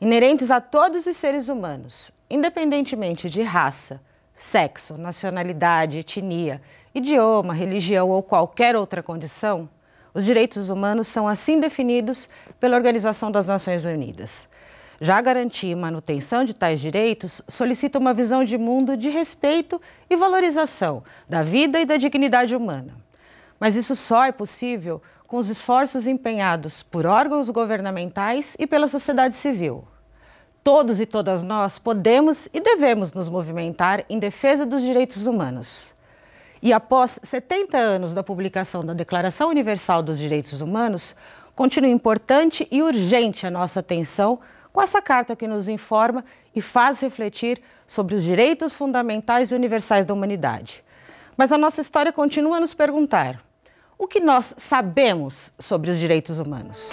inerentes a todos os seres humanos, independentemente de raça, sexo, nacionalidade, etnia, idioma, religião ou qualquer outra condição, os direitos humanos são assim definidos pela Organização das Nações Unidas. Já garantir manutenção de tais direitos solicita uma visão de mundo de respeito e valorização da vida e da dignidade humana. Mas isso só é possível com os esforços empenhados por órgãos governamentais e pela sociedade civil. Todos e todas nós podemos e devemos nos movimentar em defesa dos direitos humanos. E após 70 anos da publicação da Declaração Universal dos Direitos Humanos, continua importante e urgente a nossa atenção com essa carta que nos informa e faz refletir sobre os direitos fundamentais e universais da humanidade. Mas a nossa história continua a nos perguntar: o que nós sabemos sobre os direitos humanos?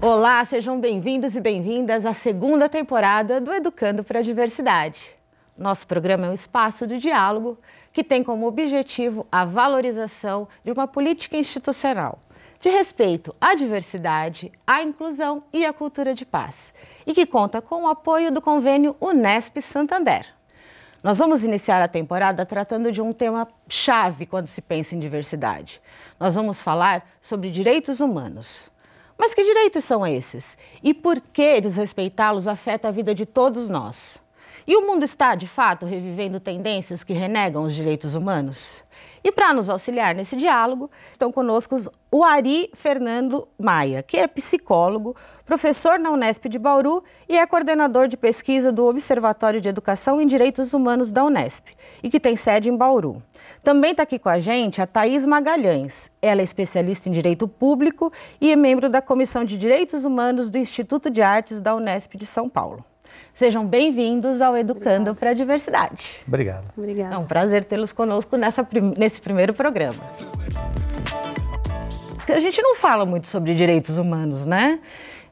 Olá, sejam bem-vindos e bem-vindas à segunda temporada do Educando para a Diversidade. Nosso programa é um espaço de diálogo que tem como objetivo a valorização de uma política institucional de respeito à diversidade, à inclusão e à cultura de paz, e que conta com o apoio do convênio Unesp Santander. Nós vamos iniciar a temporada tratando de um tema chave quando se pensa em diversidade. Nós vamos falar sobre direitos humanos. Mas que direitos são esses? E por que desrespeitá-los afeta a vida de todos nós? E o mundo está, de fato, revivendo tendências que renegam os direitos humanos? E para nos auxiliar nesse diálogo, estão conosco o Ari Fernando Maia, que é psicólogo, professor na Unesp de Bauru e é coordenador de pesquisa do Observatório de Educação em Direitos Humanos da Unesp e que tem sede em Bauru. Também está aqui com a gente a Thaís Magalhães. Ela é especialista em Direito Público e é membro da Comissão de Direitos Humanos do Instituto de Artes da Unesp de São Paulo. Sejam bem-vindos ao Educando para a Diversidade. Obrigado. Obrigada. É um prazer tê-los conosco nessa, nesse primeiro programa. A gente não fala muito sobre direitos humanos, né?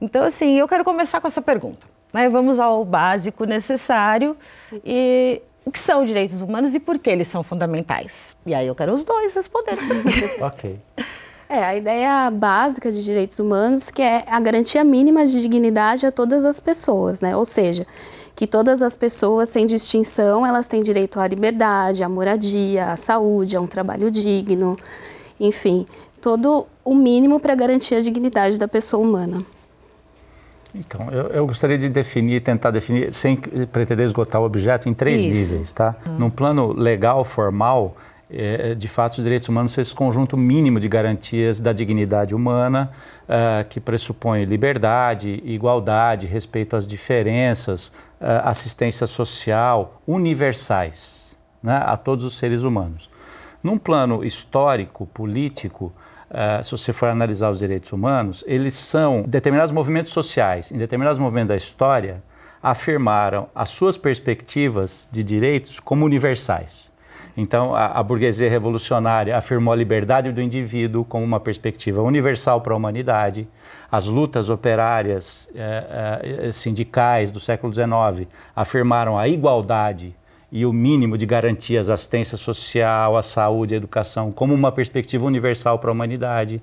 Então, assim, eu quero começar com essa pergunta. Né? Vamos ao básico necessário e o que são direitos humanos e por que eles são fundamentais? E aí eu quero os dois responderem. ok. É, a ideia básica de direitos humanos que é a garantia mínima de dignidade a todas as pessoas, né? Ou seja, que todas as pessoas, sem distinção, elas têm direito à liberdade, à moradia, à saúde, a um trabalho digno, enfim, todo o mínimo para garantir a dignidade da pessoa humana. Então, eu, eu, gostaria de definir, tentar definir, sem pretender esgotar o objeto, em três Isso. níveis, tá? Hum. Num plano legal, formal, é, de fato, os direitos humanos são esse conjunto mínimo de garantias da dignidade humana, uh, que pressupõe liberdade, igualdade, respeito às diferenças, uh, assistência social, universais né, a todos os seres humanos. Num plano histórico, político, uh, se você for analisar os direitos humanos, eles são determinados movimentos sociais, em determinados momentos da história, afirmaram as suas perspectivas de direitos como universais. Então, a, a, burguesia revolucionária afirmou a liberdade do indivíduo como uma perspectiva universal para a humanidade. As lutas operárias eh, eh, sindicais do século XIX afirmaram a igualdade e o mínimo de garantias à assistência social, à saúde, à educação, como uma perspectiva universal para a humanidade.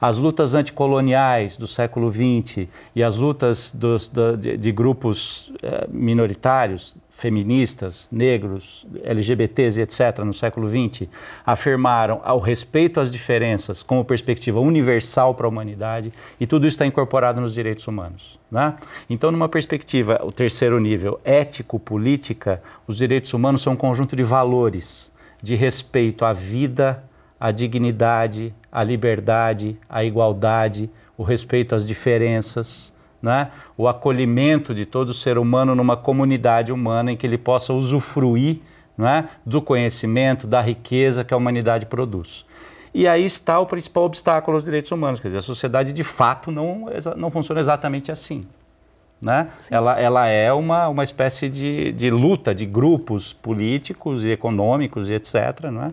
As lutas anticoloniais do século XX e as lutas dos, de, de, grupos eh, minoritários, feministas, negros, LGBTs etc., no século XX, afirmaram o respeito às diferenças como perspectiva universal para a humanidade e tudo isso está incorporado nos direitos humanos. Né? Então, numa perspectiva, o terceiro nível, ético-política, os direitos humanos são um conjunto de valores de respeito à vida, à dignidade, à liberdade, à igualdade, o respeito às diferenças, né? o acolhimento de todo ser humano numa comunidade humana em que ele possa usufruir né? do conhecimento, da riqueza que a humanidade produz. E aí está o principal obstáculo aos direitos humanos, quer dizer, a sociedade de fato não, não funciona exatamente assim. Né? Ela, ela é uma, uma espécie de, de luta de grupos políticos e econômicos e etc. Não é?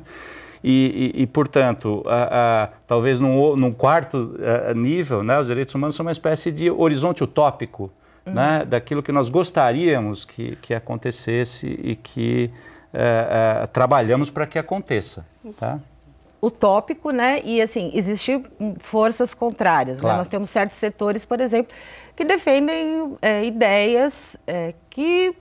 E, e, e, portanto, a, a, talvez num, num quarto a, nível, né, os direitos humanos são uma espécie de horizonte utópico uhum. né, daquilo que nós gostaríamos que, que acontecesse e que trabalhamos para que aconteça. Tá? utópico, né? E assim, existem forças contrárias. Né? Claro. Né? Nós temos certos setores, por exemplo, que defendem é, ideias é, que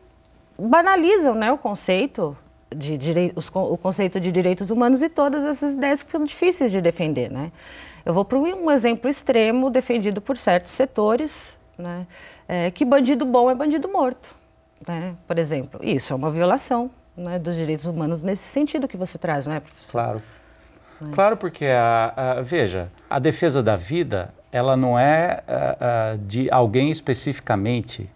banalizam né, o conceito de direitos, o conceito de direitos humanos e todas essas ideias que são difíceis de defender, né? Eu vou para um exemplo extremo defendido por certos setores, né? É, que bandido bom é bandido morto, né? Por exemplo, isso é uma violação né, dos direitos humanos nesse sentido que você traz, não é, professor? Claro. É. Claro, porque a, a, veja, a defesa da vida, ela não é a, de alguém especificamente.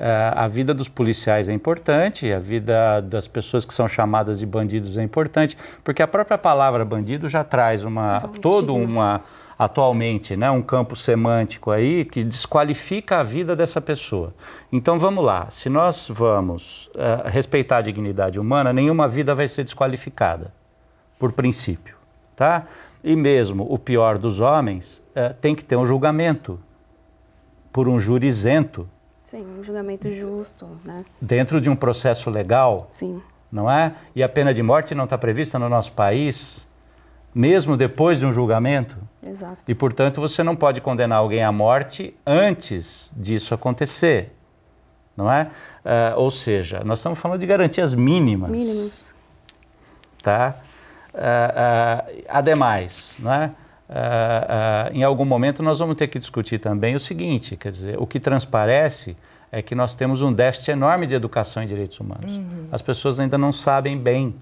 É, a vida dos policiais é importante, a vida das pessoas que são chamadas de bandidos é importante, porque a própria palavra bandido já traz uma todo uma atualmente, né, um campo semântico aí que desqualifica a vida dessa pessoa. Então vamos lá, se nós vamos uh, respeitar a dignidade humana, nenhuma vida vai ser desqualificada, por princípio, tá? E mesmo o pior dos homens uh, tem que ter um julgamento por um júri isento. Sim, um julgamento justo, né? Dentro de um processo legal. Sim. Não é? E a pena de morte não está prevista no nosso país mesmo depois de um julgamento. Exato. E, portanto, você não pode condenar alguém à morte antes disso acontecer, não é? Uh, ou seja, nós estamos falando de garantias mínimas. Mínimas. Tá? Uh, uh, ademais, não é? Em algum momento nós vamos ter que discutir também o seguinte, quer dizer, o que transparece é que nós temos um déficit enorme de educação em direitos humanos. Uhum. As pessoas ainda não sabem bem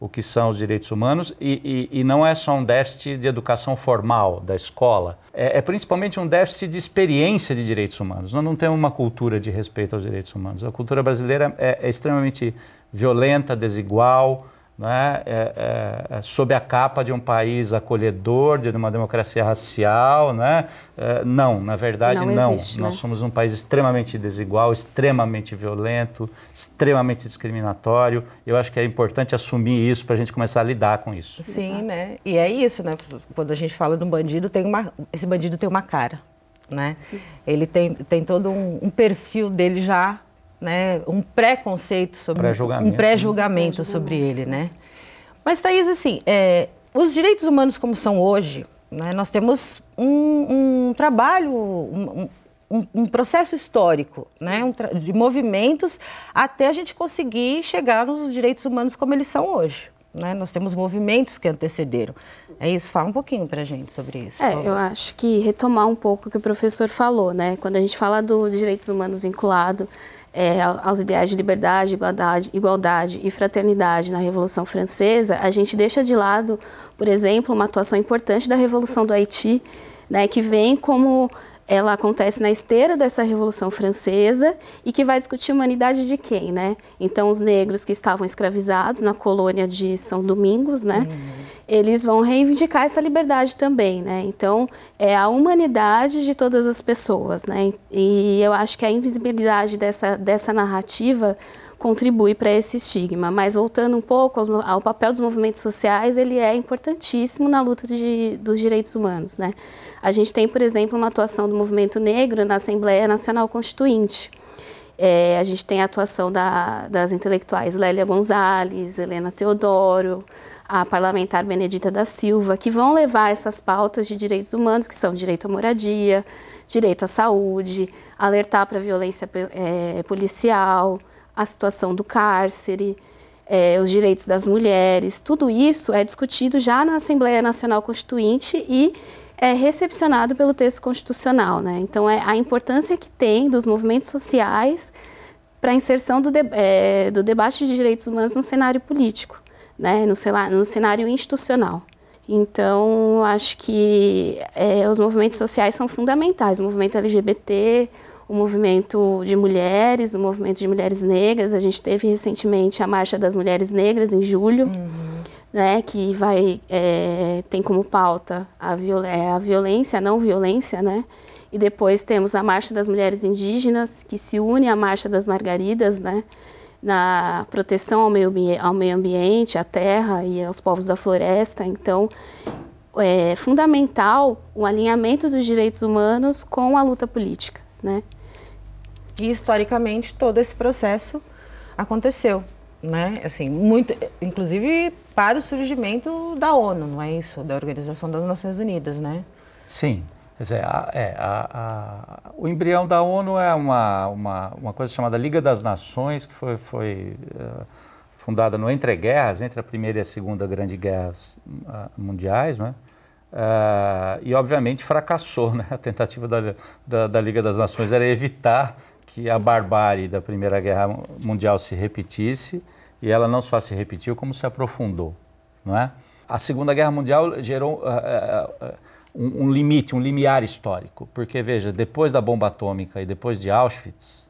o que são os direitos humanos e, e, e, não é só um déficit de educação formal da escola, é, é, principalmente um déficit de experiência de direitos humanos. Nós não temos uma cultura de respeito aos direitos humanos. A cultura brasileira é, é extremamente violenta, desigual, né, é, é, é, sob a capa de um país acolhedor, de uma democracia racial. Né? É, não, na verdade, não. não. Existe, Nós né? somos um país extremamente desigual, extremamente violento, extremamente discriminatório. Eu acho que é importante assumir isso para a gente começar a lidar com isso. Sim, Exato. né? E é isso, né? Quando a gente fala de um bandido, tem uma, esse bandido tem uma cara. Né? Ele tem, tem todo um, um perfil dele já né, um preconceito sobre pré-julgamento. um pré-julgamento pré sobre ele, né? Mas Thaís, assim, é, os direitos humanos como são hoje, né, nós temos um, um trabalho, um, um, um, processo histórico, né, de movimentos até a gente conseguir chegar nos direitos humanos como eles são hoje. Né? Nós temos movimentos que antecederam. É isso, fala um pouquinho para a gente sobre isso. É, eu acho que retomar um pouco o que o professor falou, né? Quando a gente fala dos direitos humanos vinculado é, aos ideais de liberdade, igualdade, igualdade e fraternidade na Revolução Francesa, a gente deixa de lado, por exemplo, uma atuação importante da Revolução do Haiti, né, que vem como ela acontece na esteira dessa Revolução Francesa e que vai discutir humanidade de quem, né? Então, os negros que estavam escravizados na colônia de São Domingos, né? Uhum. Eles vão reivindicar essa liberdade também, né? Então, é a humanidade de todas as pessoas, né? E eu acho que a invisibilidade dessa, dessa narrativa contribui para esse estigma. Mas voltando um pouco ao, ao, papel dos movimentos sociais, ele é importantíssimo na luta de, dos direitos humanos, né? A gente tem, por exemplo, uma atuação do movimento negro na Assembleia Nacional Constituinte. É, a gente tem a atuação da, das intelectuais Lélia Gonzalez, Helena Teodoro, a parlamentar Benedita da Silva, que vão levar essas pautas de direitos humanos, que são direito à moradia, direito à saúde, alertar para a violência é, policial, a situação do cárcere, é, os direitos das mulheres, tudo isso é discutido já na Assembleia Nacional Constituinte e é recepcionado pelo texto constitucional. Né? Então, é a importância que tem dos movimentos sociais para a inserção do, de, é, do, debate de direitos humanos no cenário político, né? no, no cenário institucional. Então, acho que é, os movimentos sociais são fundamentais. O movimento LGBT, o movimento de mulheres, o movimento de mulheres negras. A gente teve recentemente a Marcha das Mulheres Negras, em julho. Uhum né, que vai é, tem como pauta a, viol é, a violência, a não violência, né? E depois temos a Marcha das Mulheres Indígenas, que se une à Marcha das Margaridas, né? Na proteção ao meio, ao meio ambiente, à terra e aos povos da floresta. Então, é fundamental o alinhamento dos direitos humanos com a luta política, né? E historicamente todo esse processo aconteceu, né? Assim, muito, inclusive para o surgimento da ONU, não é isso? Da Organização das Nações Unidas, né? Sim. Quer dizer, a, é, a, a, o embrião da ONU é uma, uma, uma coisa chamada Liga das Nações, que foi, foi uh, fundada no entreguerras, entre a Primeira e a Segunda Grande Guerras uh, Mundiais, né? Uh, e obviamente fracassou, né? A tentativa da, da, da, Liga das Nações era evitar que a barbárie da Primeira Guerra Mundial se repetisse, e ela não só se repetiu, como se aprofundou, não é? A Segunda Guerra Mundial gerou um, um, limite, um limiar histórico. Porque, veja, depois da bomba atômica e depois de Auschwitz,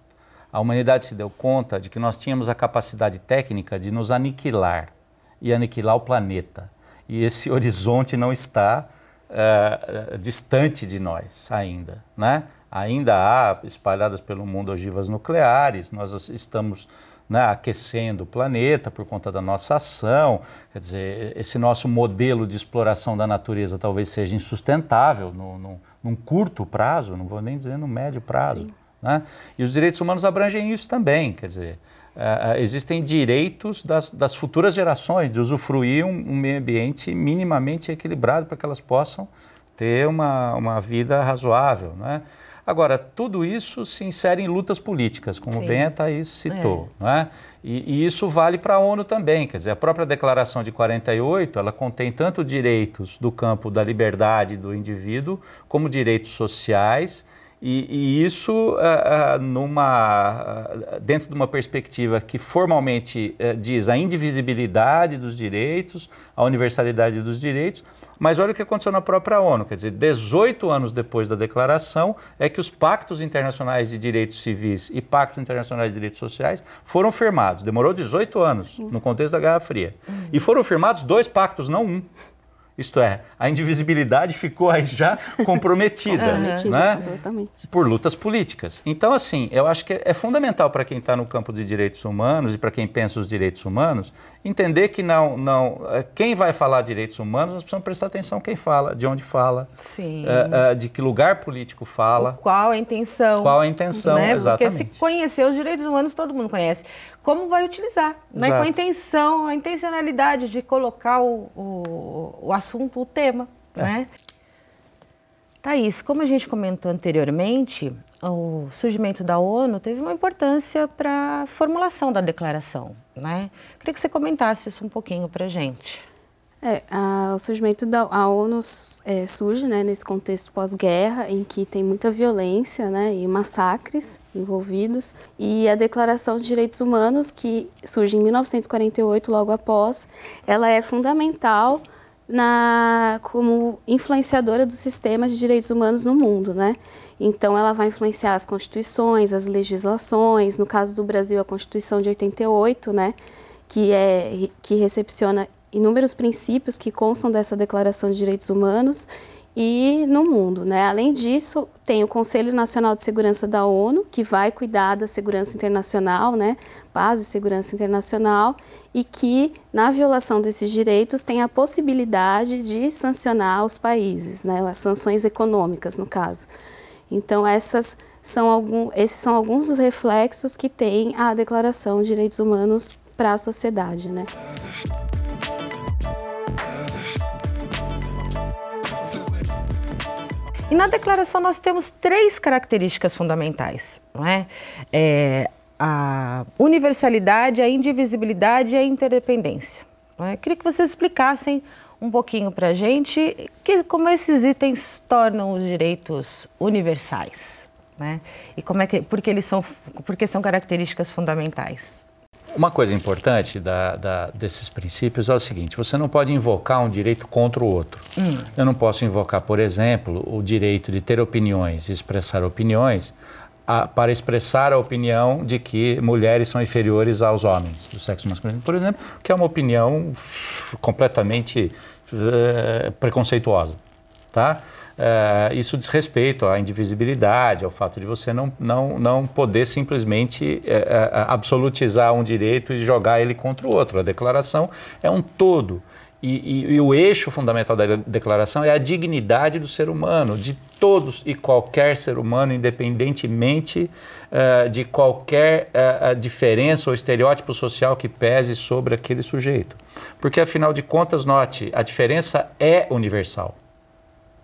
a humanidade se deu conta de que nós tínhamos a capacidade técnica de nos aniquilar e aniquilar o planeta. E esse horizonte não está uh, distante de nós ainda, né? Ainda há espalhadas pelo mundo ogivas nucleares, nós estamos né, aquecendo o planeta por conta da nossa ação. Quer dizer, esse nosso modelo de exploração da natureza talvez seja insustentável no, no, num curto prazo, não vou nem dizer no médio prazo. Né? E os direitos humanos abrangem isso também, quer dizer, uh, existem direitos das, das, futuras gerações de usufruir um, um meio ambiente minimamente equilibrado para que elas possam ter uma, uma vida razoável. Né? Agora, tudo isso se insere em lutas políticas, como Sim. bem a Thaís citou. É. Não é? E, e, isso vale para a ONU também. Quer dizer, a própria Declaração de 48, ela contém tanto direitos do campo da liberdade do indivíduo, como direitos sociais, e, e isso uh, uh, numa, uh, dentro de uma perspectiva que formalmente diz a indivisibilidade dos direitos, a universalidade dos direitos, mas olha o que aconteceu na própria ONU, quer dizer, 18 anos depois da declaração, é que os pactos internacionais de direitos civis e pactos internacionais de direitos sociais foram firmados. Demorou 18 anos, Sim. no contexto da Guerra Fria. Uhum. E foram firmados dois pactos, não um. Isto é, a indivisibilidade ficou aí já comprometida, uhum. né? por lutas políticas. Então, assim, eu acho que é fundamental para quem está no campo de direitos humanos e para quem pensa os direitos humanos entender que não, não, é, quem vai falar direitos humanos, nós precisamos prestar atenção quem fala, de onde fala, é, é, de que lugar político fala. O qual a intenção. Qual a intenção, né? exatamente. Porque se conhecer os direitos humanos, todo mundo conhece. Como vai utilizar, né? com a intenção, a intencionalidade de colocar o, o, o assunto, o tema. É. Né? Thaís, como a gente comentou anteriormente, o surgimento da ONU teve uma importância para a formulação da declaração. Né? Queria que você comentasse isso um pouquinho para a gente. É, a, o surgimento da ONU é, surge né, nesse contexto pós-guerra, em que tem muita violência né, e massacres envolvidos, e a Declaração de Direitos Humanos, que surge em 1948, logo após, ela é fundamental na, como influenciadora do sistema de direitos humanos no mundo, né? Então, ela vai influenciar as constituições, as legislações, no caso do Brasil, a Constituição de 88, né, que, é, que recepciona inúmeros princípios que constam dessa Declaração de Direitos Humanos e no mundo. Né? Além disso, tem o Conselho Nacional de Segurança da ONU, que vai cuidar da segurança internacional, né? paz e segurança internacional, e que, na violação desses direitos, tem a possibilidade de sancionar os países, né? as sanções econômicas, no caso. Então, essas são algum, esses são alguns dos reflexos que tem a Declaração de Direitos Humanos para a sociedade. Né? E na declaração nós temos três características fundamentais, não é? é a universalidade, a indivisibilidade e a interdependência. É? Queria que vocês explicassem um pouquinho para a gente que, como esses itens tornam os direitos universais, né? E como é que, porque eles são, porque são características fundamentais. Uma coisa importante da, da, desses princípios é o seguinte: você não pode invocar um direito contra o outro. Hum. Eu não posso invocar, por exemplo, o direito de ter opiniões e expressar opiniões a, para expressar a opinião de que mulheres são inferiores aos homens do sexo masculino, por exemplo, que é uma opinião completamente uh, preconceituosa, tá? Uh, isso diz respeito à indivisibilidade, ao fato de você não, não, não poder simplesmente uh, absolutizar um direito e jogar ele contra o outro. A declaração é um todo e, e, e, o eixo fundamental da declaração é a dignidade do ser humano, de todos e qualquer ser humano, independentemente uh, de qualquer diferença ou estereótipo social que pese sobre aquele sujeito. Porque, afinal de contas, note, a diferença é universal.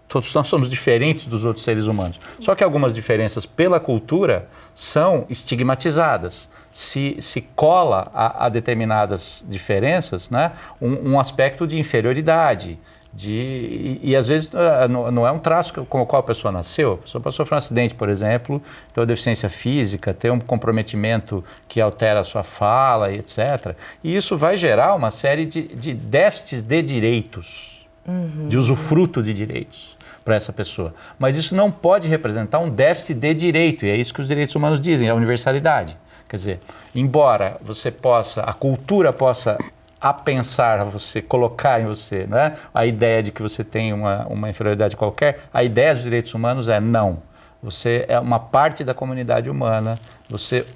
Todos nós somos diferentes dos outros seres humanos. Só que algumas diferenças pela cultura são estigmatizadas se, se cola a, a determinadas diferenças né, um, um, aspecto de inferioridade. De, e, e às vezes ah, não, não, é um traço com o qual a pessoa nasceu. A pessoa passou por um acidente, por exemplo, tem uma deficiência física, tem um comprometimento que altera a sua fala, etc. E isso vai gerar uma série de, de déficits de direitos, uhum. de usufruto de direitos para essa pessoa. Mas isso não pode representar um déficit de direito, e é isso que os direitos humanos dizem, a universalidade. Quer dizer, embora você possa, a cultura possa a pensar, você colocar em você, né, a ideia de que você tem uma, uma inferioridade qualquer, a ideia dos direitos humanos é não. Você é uma parte da comunidade humana, você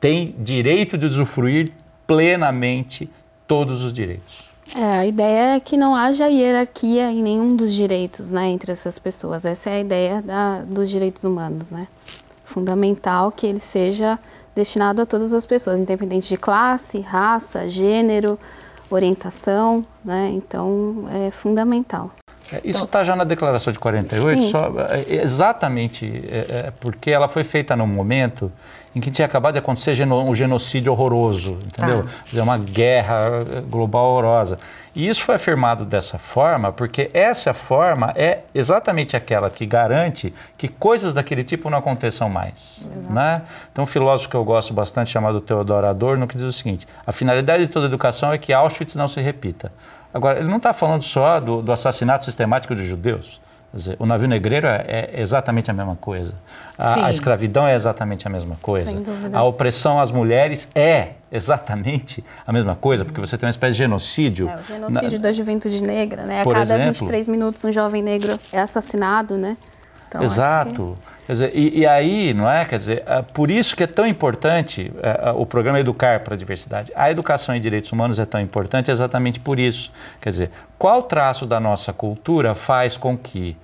tem direito de usufruir plenamente todos os direitos. É, a ideia é que não haja hierarquia em nenhum dos direitos, né, entre essas pessoas. Essa é a ideia da, dos direitos humanos, né? Fundamental que ele seja destinado a todas as pessoas, independente de classe, raça, gênero, orientação, né? Então é fundamental. É, isso está já na declaração de 48, só, é, exatamente é, é, porque ela foi feita num momento em que tinha acabado de acontecer um genocídio horroroso, entendeu? Ah. Uma guerra global horrorosa. E isso foi afirmado dessa forma porque essa forma é exatamente aquela que garante que coisas daquele tipo não aconteçam mais. Né? Então, um filósofo que eu gosto bastante, chamado Theodor Adorno, que diz o seguinte: a finalidade de toda educação é que Auschwitz não se repita. Agora, ele não está falando só do, do assassinato sistemático de judeus. Dizer, o navio negreiro é, é, exatamente a mesma coisa. A, a, escravidão é exatamente a mesma coisa. A opressão às mulheres é exatamente a mesma coisa, porque você tem uma espécie de genocídio. É, o genocídio na... da juventude negra, né? A cada exemplo, 23 minutos um jovem negro é assassinado, né? Então, Exato. Quer dizer, e, e, aí, não é? Quer dizer, é por isso que é tão importante é, é, o programa Educar para a Diversidade. A educação em direitos humanos é tão importante exatamente por isso. Quer dizer, qual traço da nossa cultura faz com que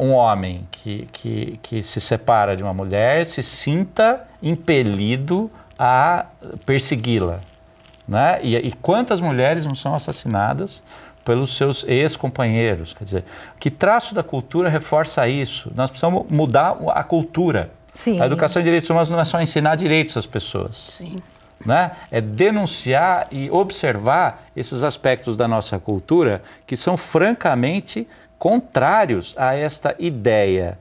um homem que, que, que se separa de uma mulher se sinta impelido a persegui-la? Né? E, e quantas mulheres não são assassinadas pelos seus ex-companheiros. Quer dizer, que traço da cultura reforça isso? Nós precisamos mudar a cultura. Sim. A educação em direitos humanos não é só ensinar direitos às pessoas. Sim. Né? É denunciar e observar esses aspectos da nossa cultura que são francamente contrários a esta ideia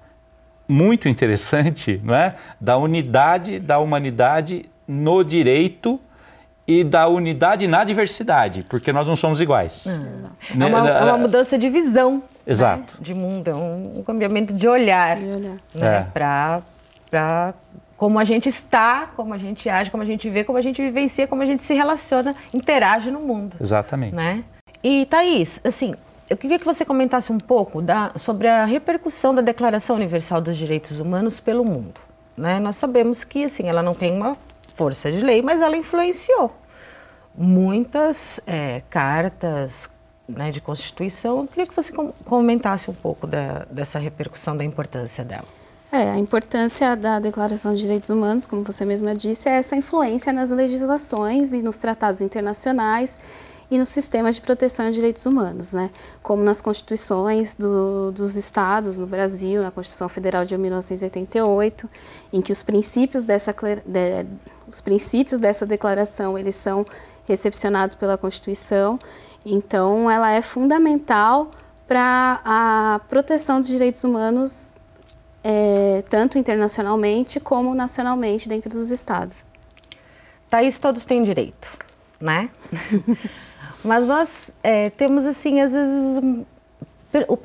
muito interessante não é? da unidade da humanidade no direito e da unidade na diversidade, porque nós não somos iguais. É, é, uma, é uma, mudança de visão. Né, Exato. Né? De mundo, é um, um cambiamento de olhar, de olhar. Né? É. para como a gente está, como a gente age, como a gente vê, como a gente vivencia, como a gente se relaciona, interage no mundo. Exatamente. Né? E Thaís, assim, eu queria que você comentasse um pouco da, sobre a repercussão da Declaração Universal dos Direitos Humanos pelo mundo. Né? Nós sabemos que assim, ela não tem uma força de lei, mas ela influenciou muitas é, cartas né, de Constituição. Eu queria que você comentasse um pouco da, dessa repercussão, da importância dela. É, a importância da Declaração de Direitos Humanos, como você mesma disse, é essa influência nas legislações e nos tratados internacionais e nos sistemas de proteção de direitos humanos, né? como nas constituições do, dos estados no Brasil, na Constituição Federal de 1988, em que os princípios dessa, de, os princípios dessa declaração eles são recepcionados pela Constituição, então ela é fundamental para a proteção dos direitos humanos, é, tanto internacionalmente como nacionalmente dentro dos estados. Thaís, todos têm direito, né? Mas nós é, temos, assim, às vezes,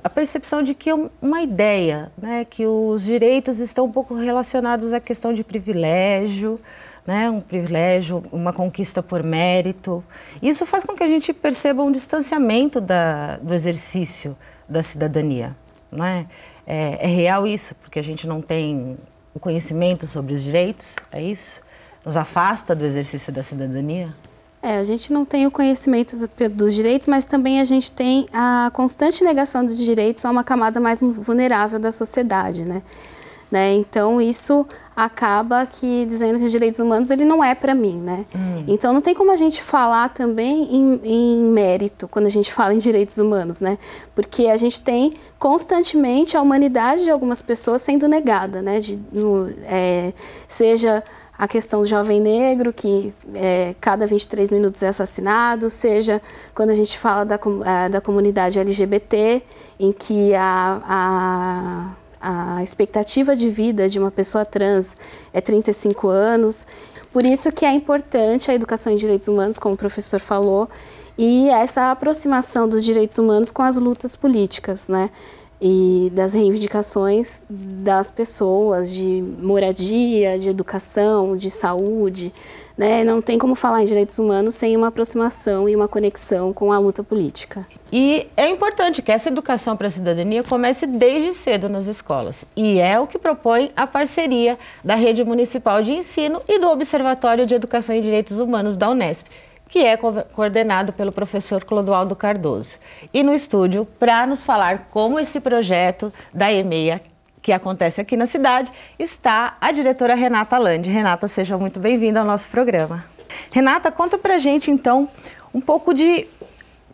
a percepção de que é uma ideia, né, que os direitos estão um pouco relacionados à questão de privilégio, né, um privilégio, uma conquista por mérito. Isso faz com que a gente perceba um distanciamento da, do exercício da cidadania. Né? É, é real isso, porque a gente não tem o conhecimento sobre os direitos, é isso? Nos afasta do exercício da cidadania? É, a gente não tem o conhecimento dos direitos, mas também a gente tem a constante negação dos direitos a uma camada mais vulnerável da sociedade, né? Né? Então isso acaba que dizendo que os direitos humanos ele não é para mim, né? Hum. Então não tem como a gente falar também em, em, mérito quando a gente fala em direitos humanos, né? Porque a gente tem constantemente a humanidade de algumas pessoas sendo negada, né? De, no, é, seja a questão do jovem negro, que é, cada 23 minutos é assassinado, seja quando a gente fala da, é, da comunidade LGBT, em que a, a a expectativa de vida de uma pessoa trans é 35 anos. Por isso que é importante a educação em direitos humanos, como o professor falou, e essa aproximação dos direitos humanos com as lutas políticas, né? E das reivindicações das pessoas de moradia, de educação, de saúde, né? Não tem como falar em direitos humanos sem uma aproximação e uma conexão com a luta política. E é importante que essa educação para a cidadania comece desde cedo nas escolas. E é o que propõe a parceria da Rede Municipal de Ensino e do Observatório de Educação e Direitos Humanos da Unesp, que é coordenado pelo professor Clodoaldo Cardoso. E no estúdio, para nos falar como esse projeto da EMEIA que acontece aqui na cidade, está a diretora Renata Landi. Renata, seja muito bem-vinda ao nosso programa. Renata, conta pra gente então um pouco de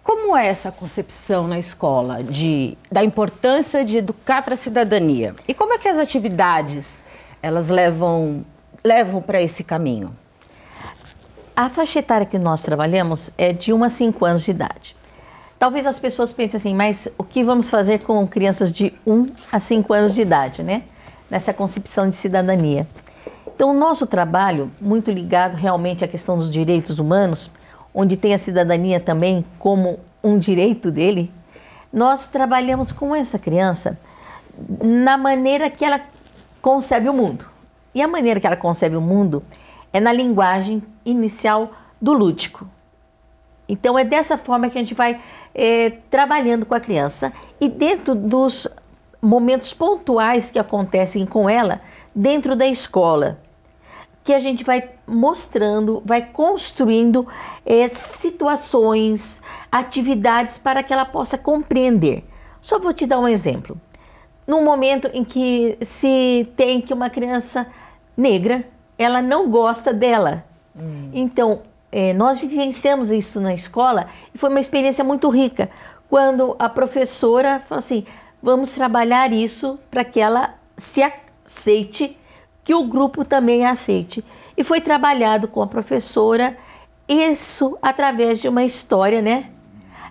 como é essa concepção na escola de, da importância de educar para a cidadania? E como é que as atividades elas levam, levam para esse caminho? A faixa etária que nós trabalhamos é de 1 a 5 anos de idade. Talvez as pessoas pensem assim, mas o que vamos fazer com crianças de 1 a 5 anos de idade, né? Nessa concepção de cidadania. Então, o nosso trabalho, muito ligado realmente à questão dos direitos humanos, onde tem a cidadania também como um direito dele, nós trabalhamos com essa criança na maneira que ela concebe o mundo. E a maneira que ela concebe o mundo é na linguagem inicial do lúdico. Então é dessa forma que a gente vai é, trabalhando com a criança e dentro dos momentos pontuais que acontecem com ela dentro da escola, que a gente vai mostrando, vai construindo é, situações, atividades para que ela possa compreender. Só vou te dar um exemplo. Num momento em que se tem que uma criança negra, ela não gosta dela. Hum. Então, é, nós vivenciamos isso na escola e foi uma experiência muito rica. Quando a professora falou assim: vamos trabalhar isso para que ela se aceite, que o grupo também aceite. E foi trabalhado com a professora isso através de uma história, né?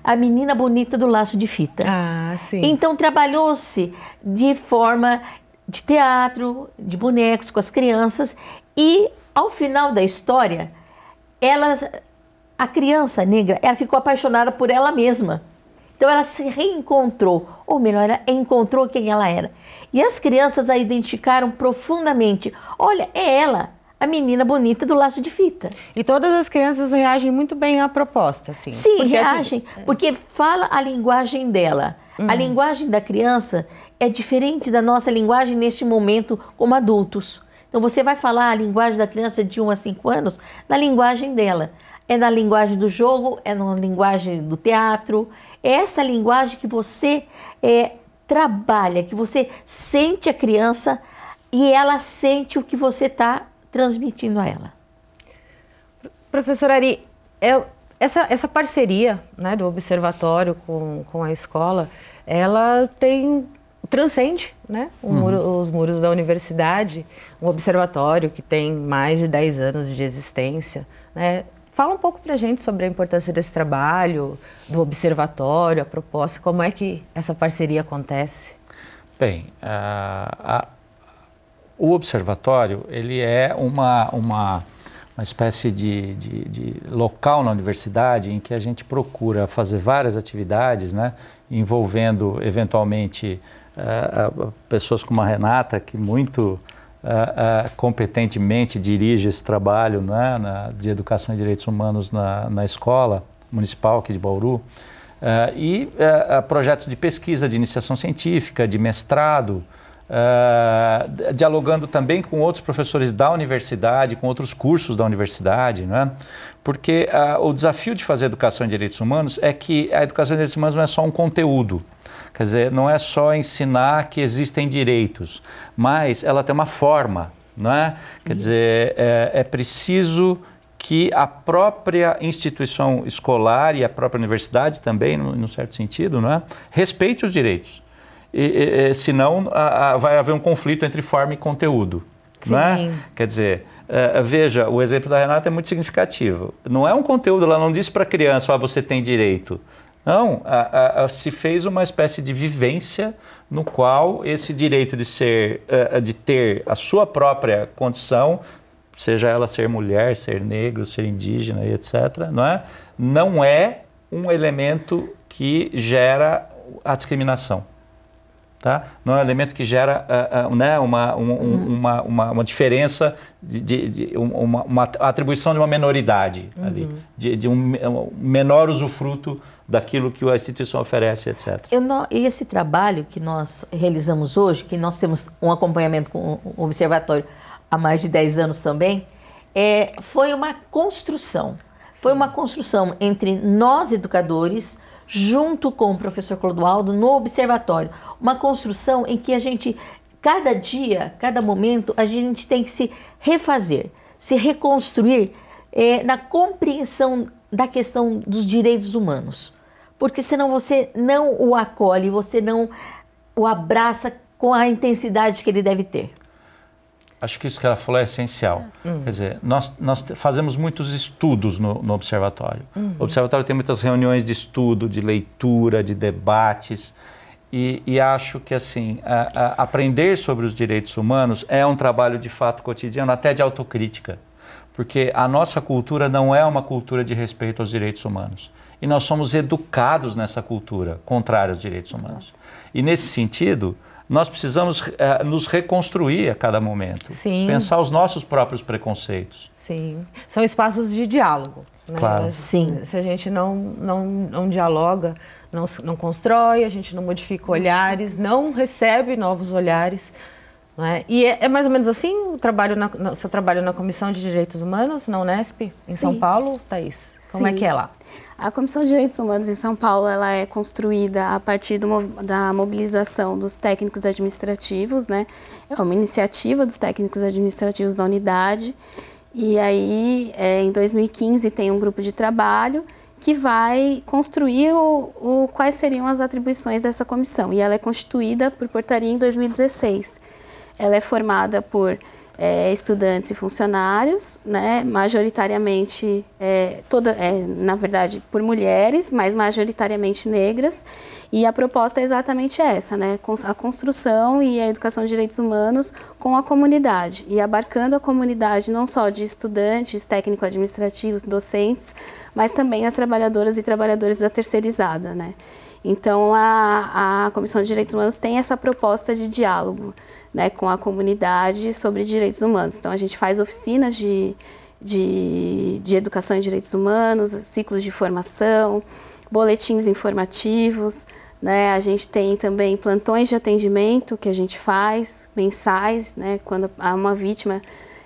A menina bonita do laço de fita. Ah, sim. Então trabalhou-se de forma de teatro, de bonecos com as crianças e ao final da história ela, a criança negra, ela ficou apaixonada por ela mesma. Então ela se reencontrou, ou melhor, ela encontrou quem ela era. E as crianças a identificaram profundamente. Olha, é ela, a menina bonita do laço de fita. E todas as crianças reagem muito bem à proposta, assim. Sim, porque, assim, reagem, assim, porque fala a linguagem dela. Uhum. A linguagem da criança é diferente da nossa linguagem neste momento como adultos. Então você vai falar a linguagem da criança de 1 a 5 anos na linguagem dela. É na linguagem do jogo, é na linguagem do teatro. É essa linguagem que você é, trabalha, que você sente a criança e ela sente o que você está transmitindo a ela. Professora Ari, é, essa, essa parceria né, do observatório com, com a escola, ela tem transcende né, uhum. muro, os muros da universidade, um observatório que tem mais de 10 anos de existência. Né? Fala um pouco para a gente sobre a importância desse trabalho, do observatório, a proposta, como é que essa parceria acontece? Bem, a, a, o observatório ele é uma, uma, uma espécie de, de, de local na universidade em que a gente procura fazer várias atividades, né, envolvendo eventualmente uh, pessoas como a Renata, que muito uh, competentemente dirige esse trabalho né, na, de educação e direitos humanos na, na escola municipal aqui de Bauru, e projetos de pesquisa, de iniciação científica, de mestrado, uh, dialogando também com outros professores da universidade, com outros cursos da universidade, não é? porque uh, o desafio de fazer educação em direitos humanos é que a educação em direitos humanos não é só um conteúdo, quer dizer, não é só ensinar que existem direitos, mas ela tem uma forma, não é? Quer dizer, é, é preciso que a própria instituição escolar e a própria universidade também, num certo sentido, não é? respeite os direitos. E, e, senão a, a, vai haver um conflito entre forma e conteúdo. Sim. é? Quer dizer, uh, veja, o exemplo da Renata é muito significativo. Não é um conteúdo, ela não disse para a criança, ah, você tem direito. Não, a, a, se fez uma espécie de vivência no qual esse direito de ser, uh, de ter a sua própria condição seja ela ser mulher, ser negro, ser indígena e etc., não é? Não é um elemento que gera a discriminação. Tá? Não é um elemento que gera uh, uh, né, uma, um, uhum. uma, uma, uma, diferença, de, de, de uma, uma, atribuição de uma menoridade uhum. ali, de, de um, menor usufruto daquilo que a instituição oferece, etc. Não, e esse trabalho que nós realizamos hoje, que nós temos um acompanhamento com o Observatório há mais de 10 anos também, é, foi uma construção. Foi uma construção entre nós, educadores, junto com o professor Clodoaldo, no observatório. Uma construção em que a gente, cada dia, cada momento, a gente tem que se refazer, se reconstruir é, na compreensão da questão dos direitos humanos. Porque senão você não o acolhe, você não o abraça com a intensidade que ele deve ter. Acho que isso que ela falou é essencial. Uhum. Quer dizer, nós, nós fazemos muitos estudos no, no observatório. Uhum. O observatório tem muitas reuniões de estudo, de leitura, de debates. E, e acho que assim a, a aprender sobre os direitos humanos é um trabalho de fato cotidiano, até de autocrítica, porque a nossa cultura não é uma cultura de respeito aos direitos humanos e nós somos educados nessa cultura contrária aos direitos humanos. E nesse sentido, nós precisamos uh, nos reconstruir a cada momento. Sim. Pensar os nossos próprios preconceitos. Sim. São espaços de diálogo. Né? Claro. Sim. Se a gente não, não, não dialoga, não, não constrói, a gente não modifica olhares, não recebe novos olhares. Não é? E é, é, mais ou menos assim o trabalho na, no, seu trabalho na Comissão de Direitos Humanos, na Unesp, em Sim. São Paulo, Thaís? Como é Sim. é que é lá? A Comissão de Direitos Humanos em São Paulo ela é construída a partir do, da mobilização dos técnicos administrativos, né? É uma iniciativa dos técnicos administrativos da unidade. E aí, é, em 2015, tem um grupo de trabalho que vai construir o, o, quais seriam as atribuições dessa comissão. E ela é constituída por portaria em 2016. Ela é formada por é, estudantes e funcionários, né, majoritariamente, é, toda, é, na verdade, por mulheres, mas majoritariamente negras. E a proposta é exatamente essa, né, a construção e a educação de direitos humanos com a comunidade e abarcando a comunidade não só de estudantes, técnico-administrativos, docentes, mas também as trabalhadoras e trabalhadores da terceirizada, né. Então, a, a Comissão de Direitos Humanos tem essa proposta de diálogo né, com a comunidade sobre direitos humanos. Então, a gente faz oficinas de, de, de educação em direitos humanos, ciclos de formação, boletins informativos. Né? A gente tem também plantões de atendimento que a gente faz, mensais, né? quando há uma vítima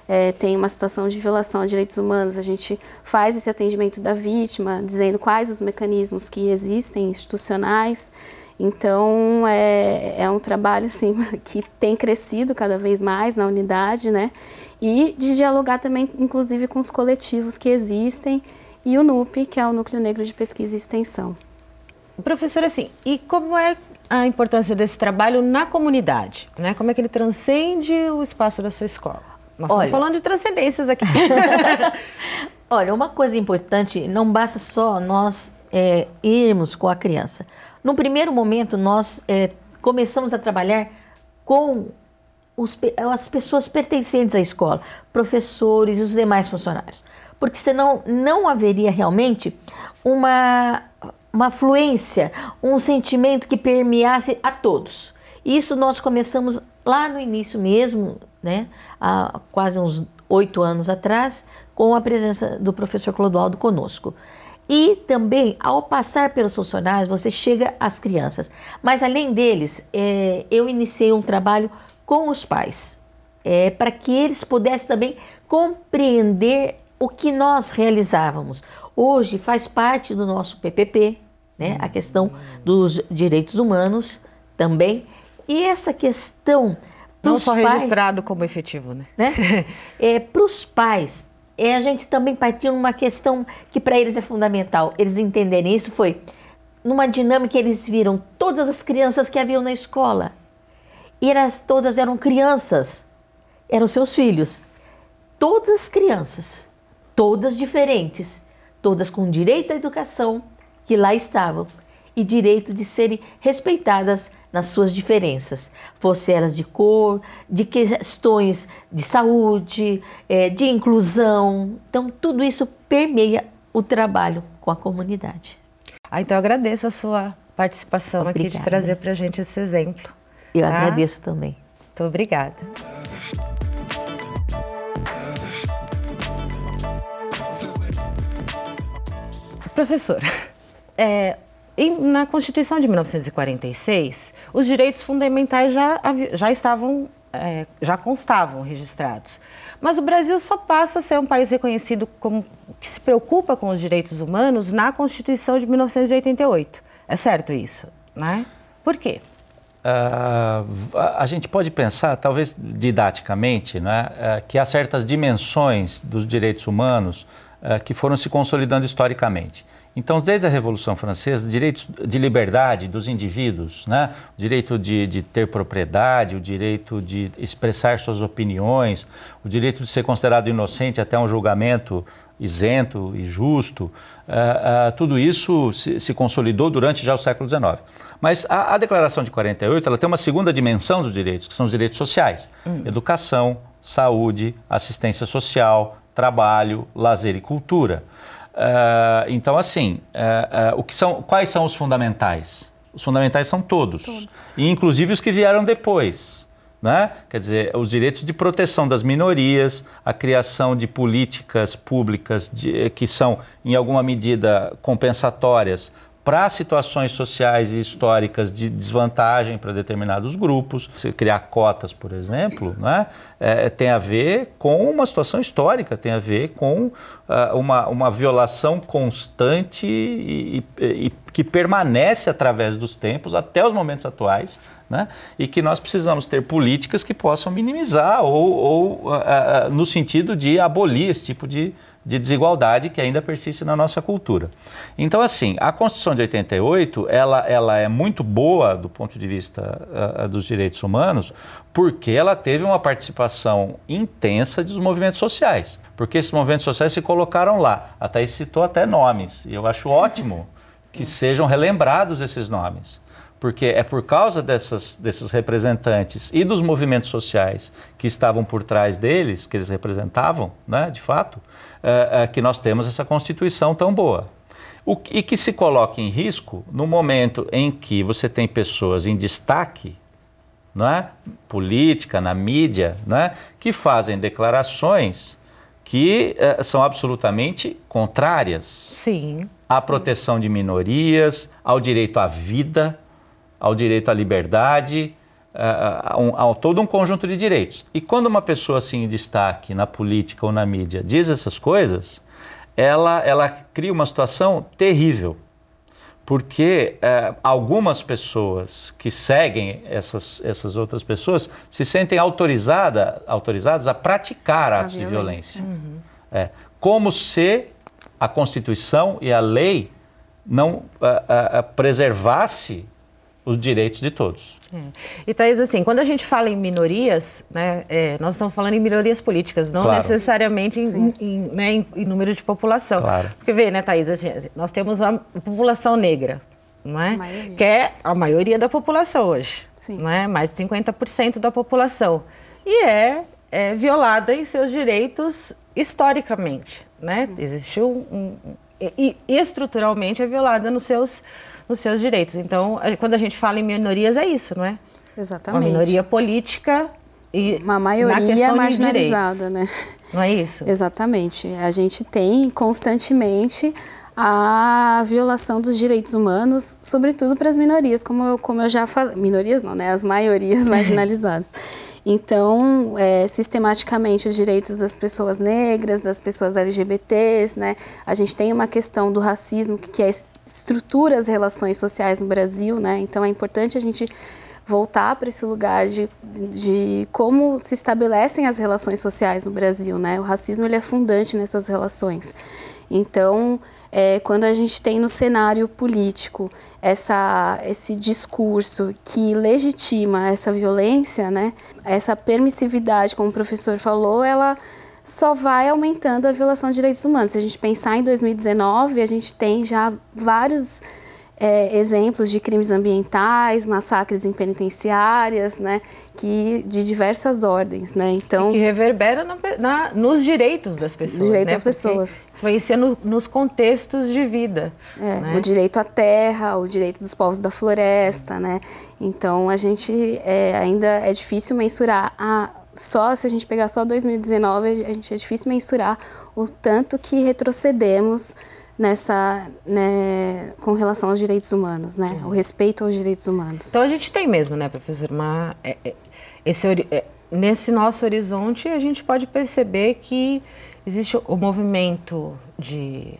é, tem uma situação de violação a direitos humanos, a gente faz esse atendimento da vítima, dizendo quais os mecanismos que existem institucionais. Então, é, é um trabalho assim, que tem crescido cada vez mais na unidade, né? E de dialogar também, inclusive, com os coletivos que existem e o NUP, que é o Núcleo Negro de Pesquisa e Extensão. Professor, assim, e como é a importância desse trabalho na comunidade? Né? Como é que ele transcende o espaço da sua escola? Nós Olha, estamos falando de transcendências aqui. Olha, uma coisa importante, não basta só nós é, irmos com a criança. No primeiro momento, nós é, começamos a trabalhar com os, as pessoas pertencentes à escola, professores e os demais funcionários. Porque senão não haveria realmente uma, uma fluência, um sentimento que permeasse a todos. Isso nós começamos lá no início mesmo, né, há quase uns oito anos atrás, com a presença do professor Clodoaldo conosco. E também, ao passar pelos funcionários, você chega às crianças. Mas além deles, é, eu iniciei um trabalho com os pais, é, para que eles pudessem também compreender o que nós realizávamos. Hoje faz parte do nosso PPP, né, a questão dos direitos humanos também. E essa questão. Não só pais, registrado como efetivo, né? né? É, para os pais, é, a gente também partiu numa questão que para eles é fundamental. Eles entenderem isso foi numa dinâmica eles viram todas as crianças que haviam na escola. E elas todas eram crianças, eram seus filhos. Todas crianças, todas diferentes, todas com direito à educação, que lá estavam, e direito de serem respeitadas nas suas diferenças, fossem elas de cor, de questões de saúde, é, de inclusão. Então, tudo isso permeia o trabalho com a comunidade. Ah, então, eu agradeço a sua participação obrigada. aqui de trazer para a gente esse exemplo. Eu tá? agradeço também. Muito obrigada. Professora, é, na Constituição de 1946, os direitos fundamentais já, já estavam, é, já constavam registrados. Mas o Brasil só passa a ser um país reconhecido como que se preocupa com os direitos humanos na Constituição de 1988. É certo isso, né? Por quê? Uh, a gente pode pensar, talvez didaticamente, né, uh, que há certas dimensões dos direitos humanos uh, que foram se consolidando historicamente. Então, desde a Revolução Francesa, direitos de liberdade dos indivíduos, né? o direito de, de, ter propriedade, o direito de expressar suas opiniões, o direito de ser considerado inocente até um julgamento isento e justo, uh, uh, tudo isso se, se, consolidou durante já o século XIX. Mas a, a, Declaração de 48 ela tem uma segunda dimensão dos direitos, que são os direitos sociais: hum. educação, saúde, assistência social, trabalho, lazer e cultura. Uh, então, assim, uh, uh, o que são, quais são os fundamentais? Os fundamentais são todos, todos. E inclusive os que vieram depois. Né? Quer dizer, os direitos de proteção das minorias, a criação de políticas públicas de, que são, em alguma medida, compensatórias para situações sociais e históricas de desvantagem para determinados grupos. Se criar cotas, por exemplo, né, é, tem a ver com uma situação histórica, tem a ver com uh, uma, uma violação constante e, e, e que permanece através dos tempos até os momentos atuais. Né? E que nós precisamos ter políticas que possam minimizar ou, ou uh, uh, no sentido de abolir esse tipo de, de desigualdade que ainda persiste na nossa cultura. Então, assim, a Constituição de 88, ela, ela é muito boa do ponto de vista uh, dos direitos humanos, porque ela teve uma participação intensa dos movimentos sociais. Porque esses movimentos sociais se colocaram lá. A Thaís citou até nomes, e eu acho ótimo que sejam relembrados esses nomes porque é por causa dessas, desses representantes e dos movimentos sociais que estavam por trás deles, que eles representavam, né, de fato, é, é, que nós temos essa Constituição tão boa. O, e que se coloca em risco no momento em que você tem pessoas em destaque, não é? política, na mídia, não é? que fazem declarações que é, são absolutamente contrárias Sim. à proteção de minorias, ao direito à vida, ao direito à liberdade, a, a, a, todo um conjunto de direitos. E quando uma pessoa assim em destaque na política ou na mídia diz essas coisas, ela, ela cria uma situação terrível. Porque é, algumas pessoas que seguem essas, essas outras pessoas se sentem autorizada, autorizadas a praticar atos violência. de violência. Uhum. É, como se a Constituição e a lei não preservasse os direitos de todos. É. E Thaís, assim, quando a gente fala em minorias, né, é, nós estamos falando em minorias políticas, não claro. necessariamente em, em, né, em, em, número de população. Claro. Porque vê, né, Thaís, assim, nós temos a população negra, não é? Que é a maioria da população hoje, Sim. não é? Mais de 50% da população. E é, é, violada em seus direitos historicamente, né? Existiu um, um e, estruturalmente é violada nos seus nos seus direitos. Então, quando a gente fala em minorias, é isso, não é? Exatamente. Uma minoria política e uma maioria marginalizada, né? Não é isso? Exatamente. A gente tem constantemente a violação dos direitos humanos, sobretudo para as minorias, como eu, como eu já falei. Minorias não, né? As maiorias marginalizadas. Então, é, sistematicamente, os direitos das pessoas negras, das pessoas LGBTs, né? A gente tem uma questão do racismo que é estrutura as relações sociais no Brasil, né? Então, é importante a gente voltar para esse lugar de, de como se estabelecem as relações sociais no Brasil, né? O racismo ele é fundante nessas relações. Então, é, quando a gente tem no cenário político essa, esse discurso que legitima essa violência, né, essa permissividade, como o professor falou, ela só vai aumentando a violação de direitos humanos. Se a gente pensar em 2019, a gente tem já vários é, exemplos de crimes ambientais, massacres em penitenciárias, né, que de diversas ordens, né? Então e que reverbera na, na, nos direitos das pessoas, direitos né? das pessoas, influencia no, nos contextos de vida, é, né? o direito à terra, o direito dos povos da floresta, né? Então a gente é, ainda é difícil mensurar a só se a gente pegar só 2019, a gente é difícil mensurar o tanto que retrocedemos nessa né, com relação aos direitos humanos, né? O respeito aos direitos humanos. Então a gente tem mesmo, né, professor, uma, é, é, esse, é, nesse nosso horizonte a gente pode perceber que existe o movimento de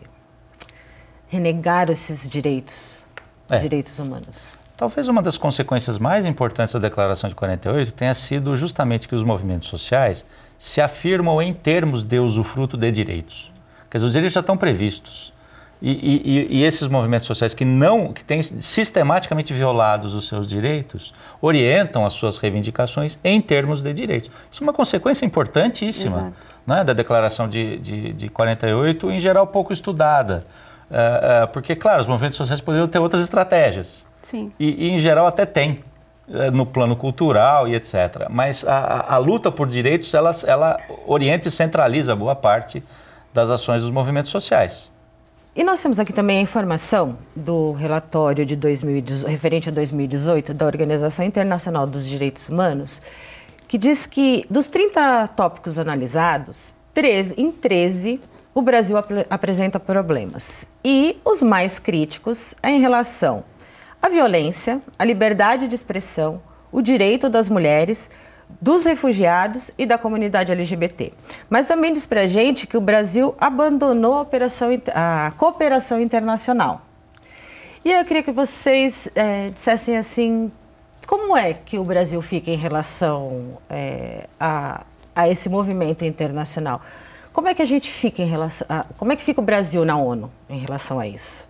renegar esses direitos, é. direitos humanos. Talvez uma das consequências mais importantes da Declaração de 48 tenha sido justamente que os movimentos sociais se afirmam em termos de usufruto de direitos. Quer dizer, os direitos já estão previstos. E, e, e, esses movimentos sociais que não, que têm sistematicamente violados os seus direitos, orientam as suas reivindicações em termos de direitos. Isso é uma consequência importantíssima né, da Declaração de, de, de 48, em geral pouco estudada. Uh, uh, porque, claro, os movimentos sociais poderiam ter outras estratégias. Sim. E, e em geral até tem, uh, no plano cultural e etc. Mas a, a, a luta por direitos, ela, ela orienta e centraliza boa parte das ações dos movimentos sociais. E nós temos aqui também a informação do relatório de 2018, referente a 2018 da Organização Internacional dos Direitos Humanos, que diz que dos 30 tópicos analisados, 13, em 13 o Brasil ap apresenta problemas. E os mais críticos é em relação à violência, à liberdade de expressão, o direito das mulheres, dos refugiados e da comunidade LGBT. Mas também diz para a gente que o Brasil abandonou a, a cooperação internacional. E eu queria que vocês é, dissessem assim, como é que o Brasil fica em relação é, a, a esse movimento internacional? Como é que a gente fica em relação, a, como é que fica o Brasil na ONU em relação a isso?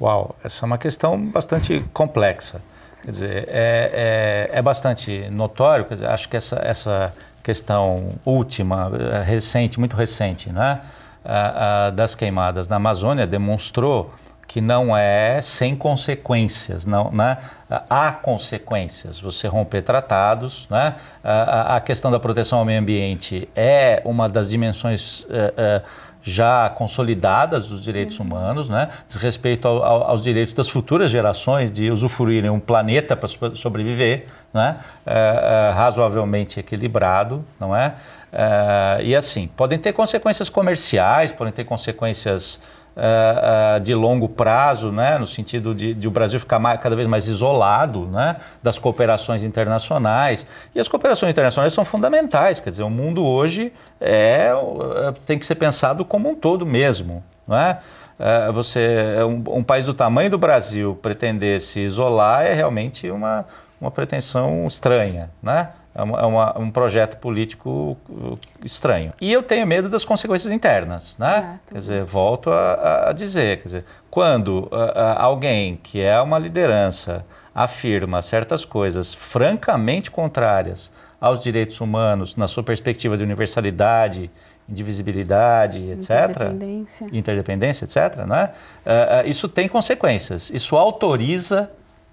Uau, essa é uma questão bastante complexa. Quer dizer, é, é, é bastante notório, dizer, acho que essa, essa questão última, eh, recente, muito recente, né, a, a, das queimadas na Amazônia demonstrou que não é sem consequências, não, né? há consequências. Você romper tratados, né? a, a questão da proteção ao meio ambiente é uma das dimensões uh, uh, já consolidadas dos direitos humanos, né? diz respeito ao, ao, aos direitos das futuras gerações de usufruírem um planeta para sobreviver, né? É, é, razoavelmente equilibrado, não é? é? E assim, podem ter consequências comerciais, podem ter consequências uh, de longo prazo, né, no sentido de, de o Brasil ficar mais, cada vez mais isolado né, das cooperações internacionais. E as cooperações internacionais são fundamentais, quer dizer, o mundo hoje é, é tem que ser pensado como um todo mesmo. É? Uh, você, um, um país do tamanho do Brasil pretender se isolar é realmente uma, uma pretensão estranha. Né? É, uma, é uma, um projeto político uh, estranho. E eu tenho medo das consequências internas, né? Quer dizer, volto a, a dizer, quer dizer, quando a, uh, uh, alguém que é uma liderança afirma certas coisas francamente contrárias aos direitos humanos, na sua perspectiva de universalidade, indivisibilidade, etc. Interdependência. Interdependência, etc. Né? Uh, uh, isso tem consequências. Isso autoriza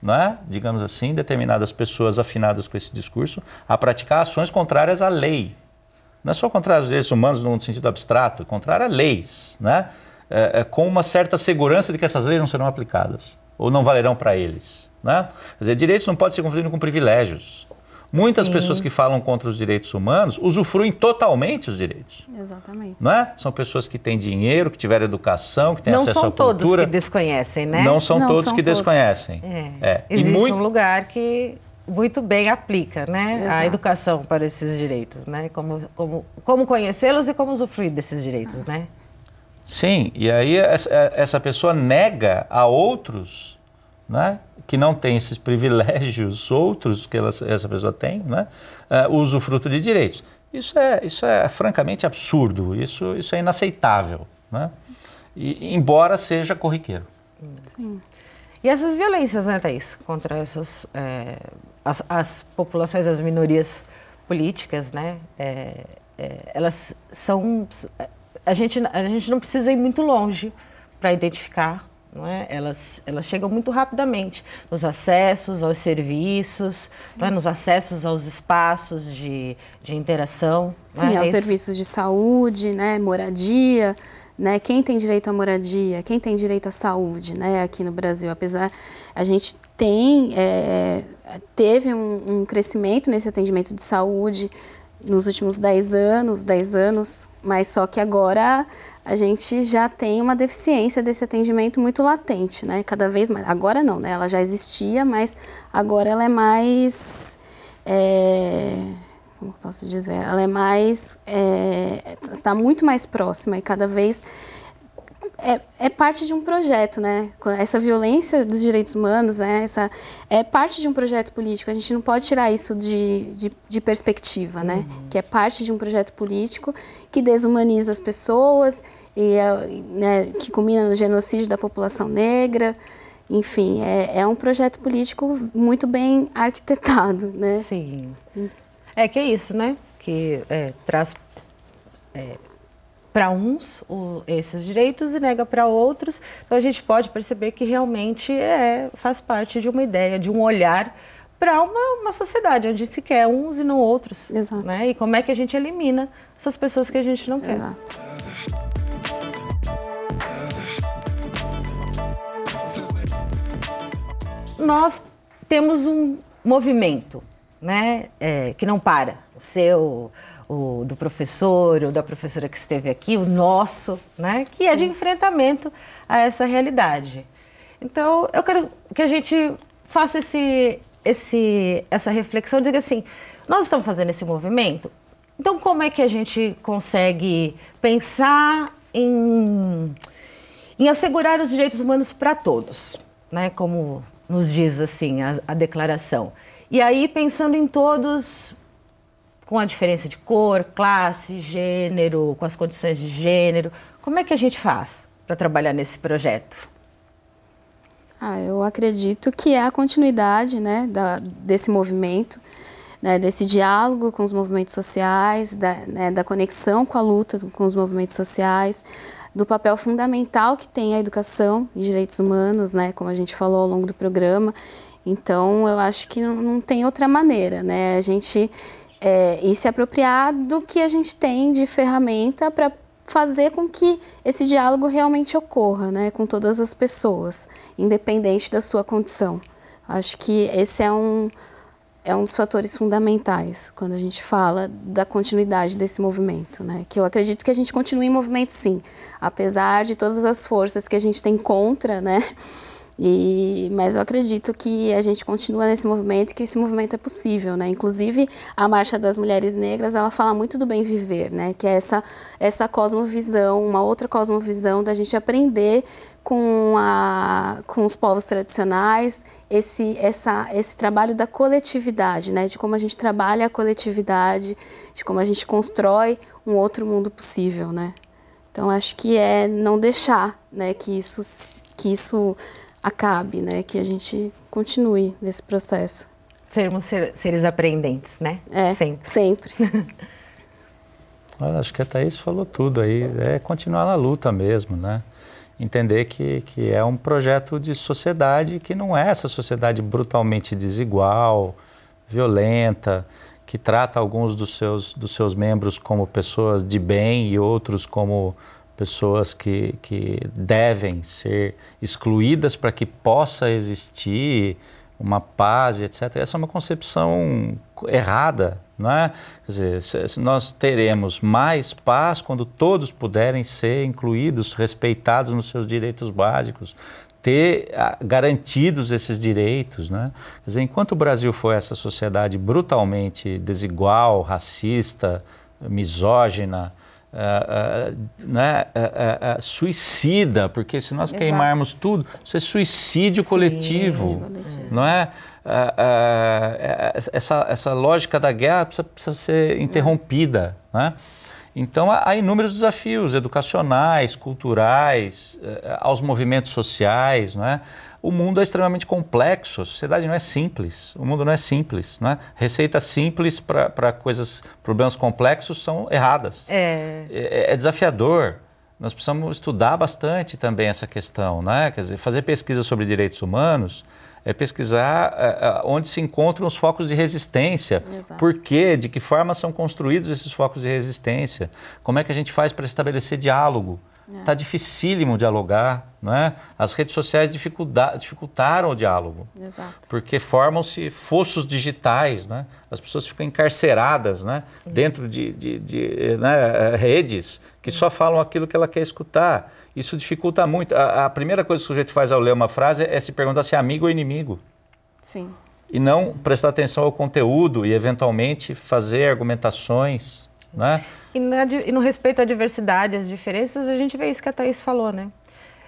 né, digamos assim, determinadas pessoas afinadas com esse discurso a praticar ações contrárias à lei. Não é só contra os direitos humanos no sentido abstrato, é contrário a leis, né, é, é, com uma certa segurança de que essas leis não serão aplicadas ou não valerão para eles. Né? Quer dizer, direitos não podem ser confundidos com privilégios. Muitas Sim. pessoas que falam contra os direitos humanos usufruem totalmente os direitos. Exatamente. Não é? São pessoas que têm dinheiro, que tiveram educação, que têm não acesso à cultura. Não são todos que desconhecem, né? Não são não todos são que todos. desconhecem. É. é. Existe muito... um lugar que muito bem aplica né, Exato. a educação para esses direitos, né? Como, como, como conhecê-los e como usufruir desses direitos, ah. né? Sim, e aí essa, essa pessoa nega a outros né, que não têm esses privilégios outros que ela, essa pessoa tem, né, uh, o usufruto de direitos. Isso é, isso é francamente absurdo, isso, isso é inaceitável, né? E, embora seja corriqueiro. Sim. E essas violências, né, Thaís, contra essas, é, as, as, populações, as minorias políticas, né, é, é, elas são, a gente, a gente não precisa ir muito longe para identificar não é? elas, elas chegam muito rapidamente nos acessos aos serviços, é? nos acessos aos espaços de, de interação. Sim, é? aos serviços de saúde, né? moradia, né? quem tem direito à moradia, quem tem direito à saúde né? aqui no Brasil. Apesar, a gente tem, é, teve um, um crescimento nesse atendimento de saúde nos últimos 10 anos, 10 anos, mas só que agora a gente já tem uma deficiência desse atendimento muito latente, né? Cada vez mais. Agora não, né? Ela já existia, mas agora ela é mais. É, como posso dizer? Ela é mais. Está é, muito mais próxima e cada vez é, é, parte de um projeto, né? Essa violência dos direitos humanos, né? Essa, é parte de um projeto político. A gente não pode tirar isso de, de, de perspectiva, né? Uhum. Que é parte de um projeto político que desumaniza as pessoas e é, né, que culmina no genocídio da população negra. Enfim, é, é um projeto político muito bem arquitetado, né? Sim. É que é isso, né? Que é, traz é, para uns o, esses direitos e nega para outros. Então a gente pode perceber que realmente é, faz parte de uma ideia, de um olhar para uma, uma sociedade onde se quer uns e não outros. Exato. Né? E como é que a gente elimina essas pessoas que a gente não quer. Exato. Nós temos um movimento né, é, que não para. O seu, o do professor ou da professora que esteve aqui, o nosso, né, que é de enfrentamento a essa realidade. Então, eu quero que a gente faça esse, esse, essa reflexão, diga assim, nós estamos fazendo esse movimento, então como é que a gente consegue pensar em, em assegurar os direitos humanos para todos, né, como nos diz assim a, a declaração. E aí pensando em todos com a diferença de cor, classe, gênero, com as condições de gênero. Como é que a gente faz para trabalhar nesse projeto? Ah, eu acredito que é a continuidade né, da, desse movimento, né, desse diálogo com os movimentos sociais, da, né, da conexão com a luta com os movimentos sociais, do papel fundamental que tem a educação e direitos humanos, né, como a gente falou ao longo do programa. Então, eu acho que não, não tem outra maneira, né? A gente é, e se apropriar do que a gente tem de ferramenta para fazer com que esse diálogo realmente ocorra, né, com todas as pessoas, independente da sua condição. Acho que esse é um é um dos fatores fundamentais quando a gente fala da continuidade desse movimento, né? Que eu acredito que a gente continue em movimento, sim, apesar de todas as forças que a gente tem contra, né? E, mas eu acredito que a gente continua nesse movimento que esse movimento é possível, né? Inclusive a marcha das mulheres negras, ela fala muito do bem viver, né? Que é essa essa cosmovisão, uma outra cosmovisão da gente aprender com a com os povos tradicionais, esse essa esse trabalho da coletividade, né? De como a gente trabalha a coletividade, de como a gente constrói um outro mundo possível, né? Então acho que é não deixar, né, que isso que isso acabe, né? Que a gente continue nesse processo. Sermos seres aprendentes, né? É, sempre. Sempre. Acho que a Thaís falou tudo aí. É continuar na luta mesmo, né? Entender que, que é um projeto de sociedade que não é essa sociedade brutalmente desigual, violenta, que trata alguns dos seus, dos seus membros como pessoas de bem e outros como pessoas que, que devem ser excluídas para que possa existir uma paz, etc. Essa é uma concepção errada, não é? Quer dizer, nós teremos mais paz quando todos puderem ser incluídos, respeitados nos seus direitos básicos, ter ah, garantidos esses direitos, né? Quer dizer, enquanto o Brasil foi essa sociedade brutalmente desigual, racista, misógina, Uh, uh, né, uh, suicida, porque se nós Exato. queimarmos tudo, isso é suicídio Sim, coletivo, coletivo, não é? essa, essa lógica da guerra precisa, precisa ser interrompida, né? Então há inúmeros desafios educacionais, culturais, aos movimentos sociais, não é? O mundo é extremamente complexo, a sociedade não é simples, o mundo não é simples. Né? Receitas simples para coisas, problemas complexos são erradas. É. é. é. desafiador. Nós precisamos estudar bastante também essa questão. Né? Quer dizer, fazer pesquisa sobre direitos humanos é pesquisar é, é, onde se encontram os focos de resistência, Exato. por quê, de que forma são construídos esses focos de resistência, como é que a gente faz para estabelecer diálogo. Está é. dificílimo dialogar, não é? As redes sociais dificultaram o diálogo, Exato. porque formam-se fossos digitais, né? As pessoas ficam encarceradas, né? Dentro de, de, de né? redes que só falam aquilo que ela quer escutar. Isso dificulta muito. A, a, primeira coisa que o sujeito faz ao ler uma frase é se perguntar se é amigo ou inimigo. Sim. E não prestar atenção ao conteúdo e eventualmente fazer argumentações, né? E, na, e, no respeito à diversidade, às diferenças, a gente vê isso que a Thaís falou, né?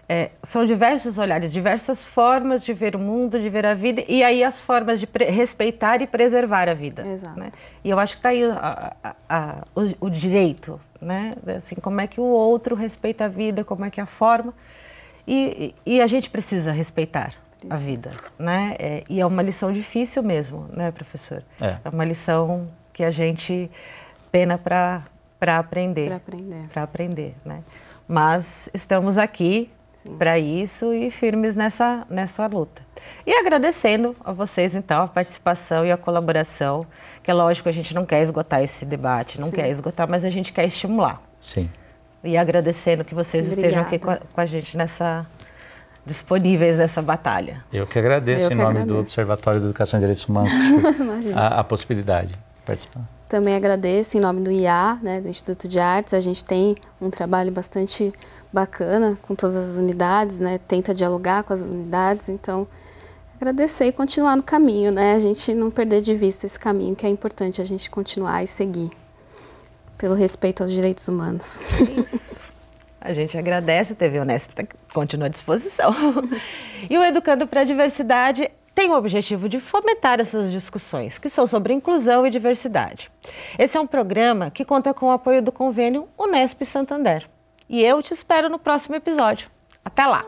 É, são diversos olhares, diversas formas de ver o mundo, de ver a vida, e aí as formas de respeitar e preservar a vida. Exato. Né? E eu acho que está aí a, a, a, o, o, direito, né? Assim, como é que o outro respeita a vida, como é que é a forma. E, e a gente precisa respeitar Isso. a vida, né? É, e é uma lição difícil mesmo, né, professor? É, é uma lição que a gente pena para para aprender. Para aprender. Para aprender, né? Mas estamos aqui para isso e firmes nessa, nessa luta. E agradecendo a vocês, então, a participação e a colaboração, que é lógico, a gente não quer esgotar esse debate, não Sim. quer esgotar, mas a gente quer estimular. Sim. E agradecendo que vocês Obrigada. estejam aqui com a, com a, gente nessa disponíveis nessa batalha. Eu que agradeço Eu que em nome agradeço. do Observatório de Educação e Direitos Humanos a, a possibilidade de participar. Também agradeço em nome do IA, né, do Instituto de Artes. A gente tem um trabalho bastante bacana com todas as unidades, né, tenta dialogar com as unidades. Então, agradecer e continuar no caminho, né, a gente não perder de vista esse caminho que é importante a gente continuar e seguir pelo respeito aos direitos humanos. Isso. A gente agradece, a TV Unesp tá, continua à disposição. e o Educando para a Diversidade tem o objetivo de fomentar essas discussões, que são sobre inclusão e diversidade. Esse é um programa que conta com o apoio do convênio Unesp Santander. E eu te espero no próximo episódio. Até lá!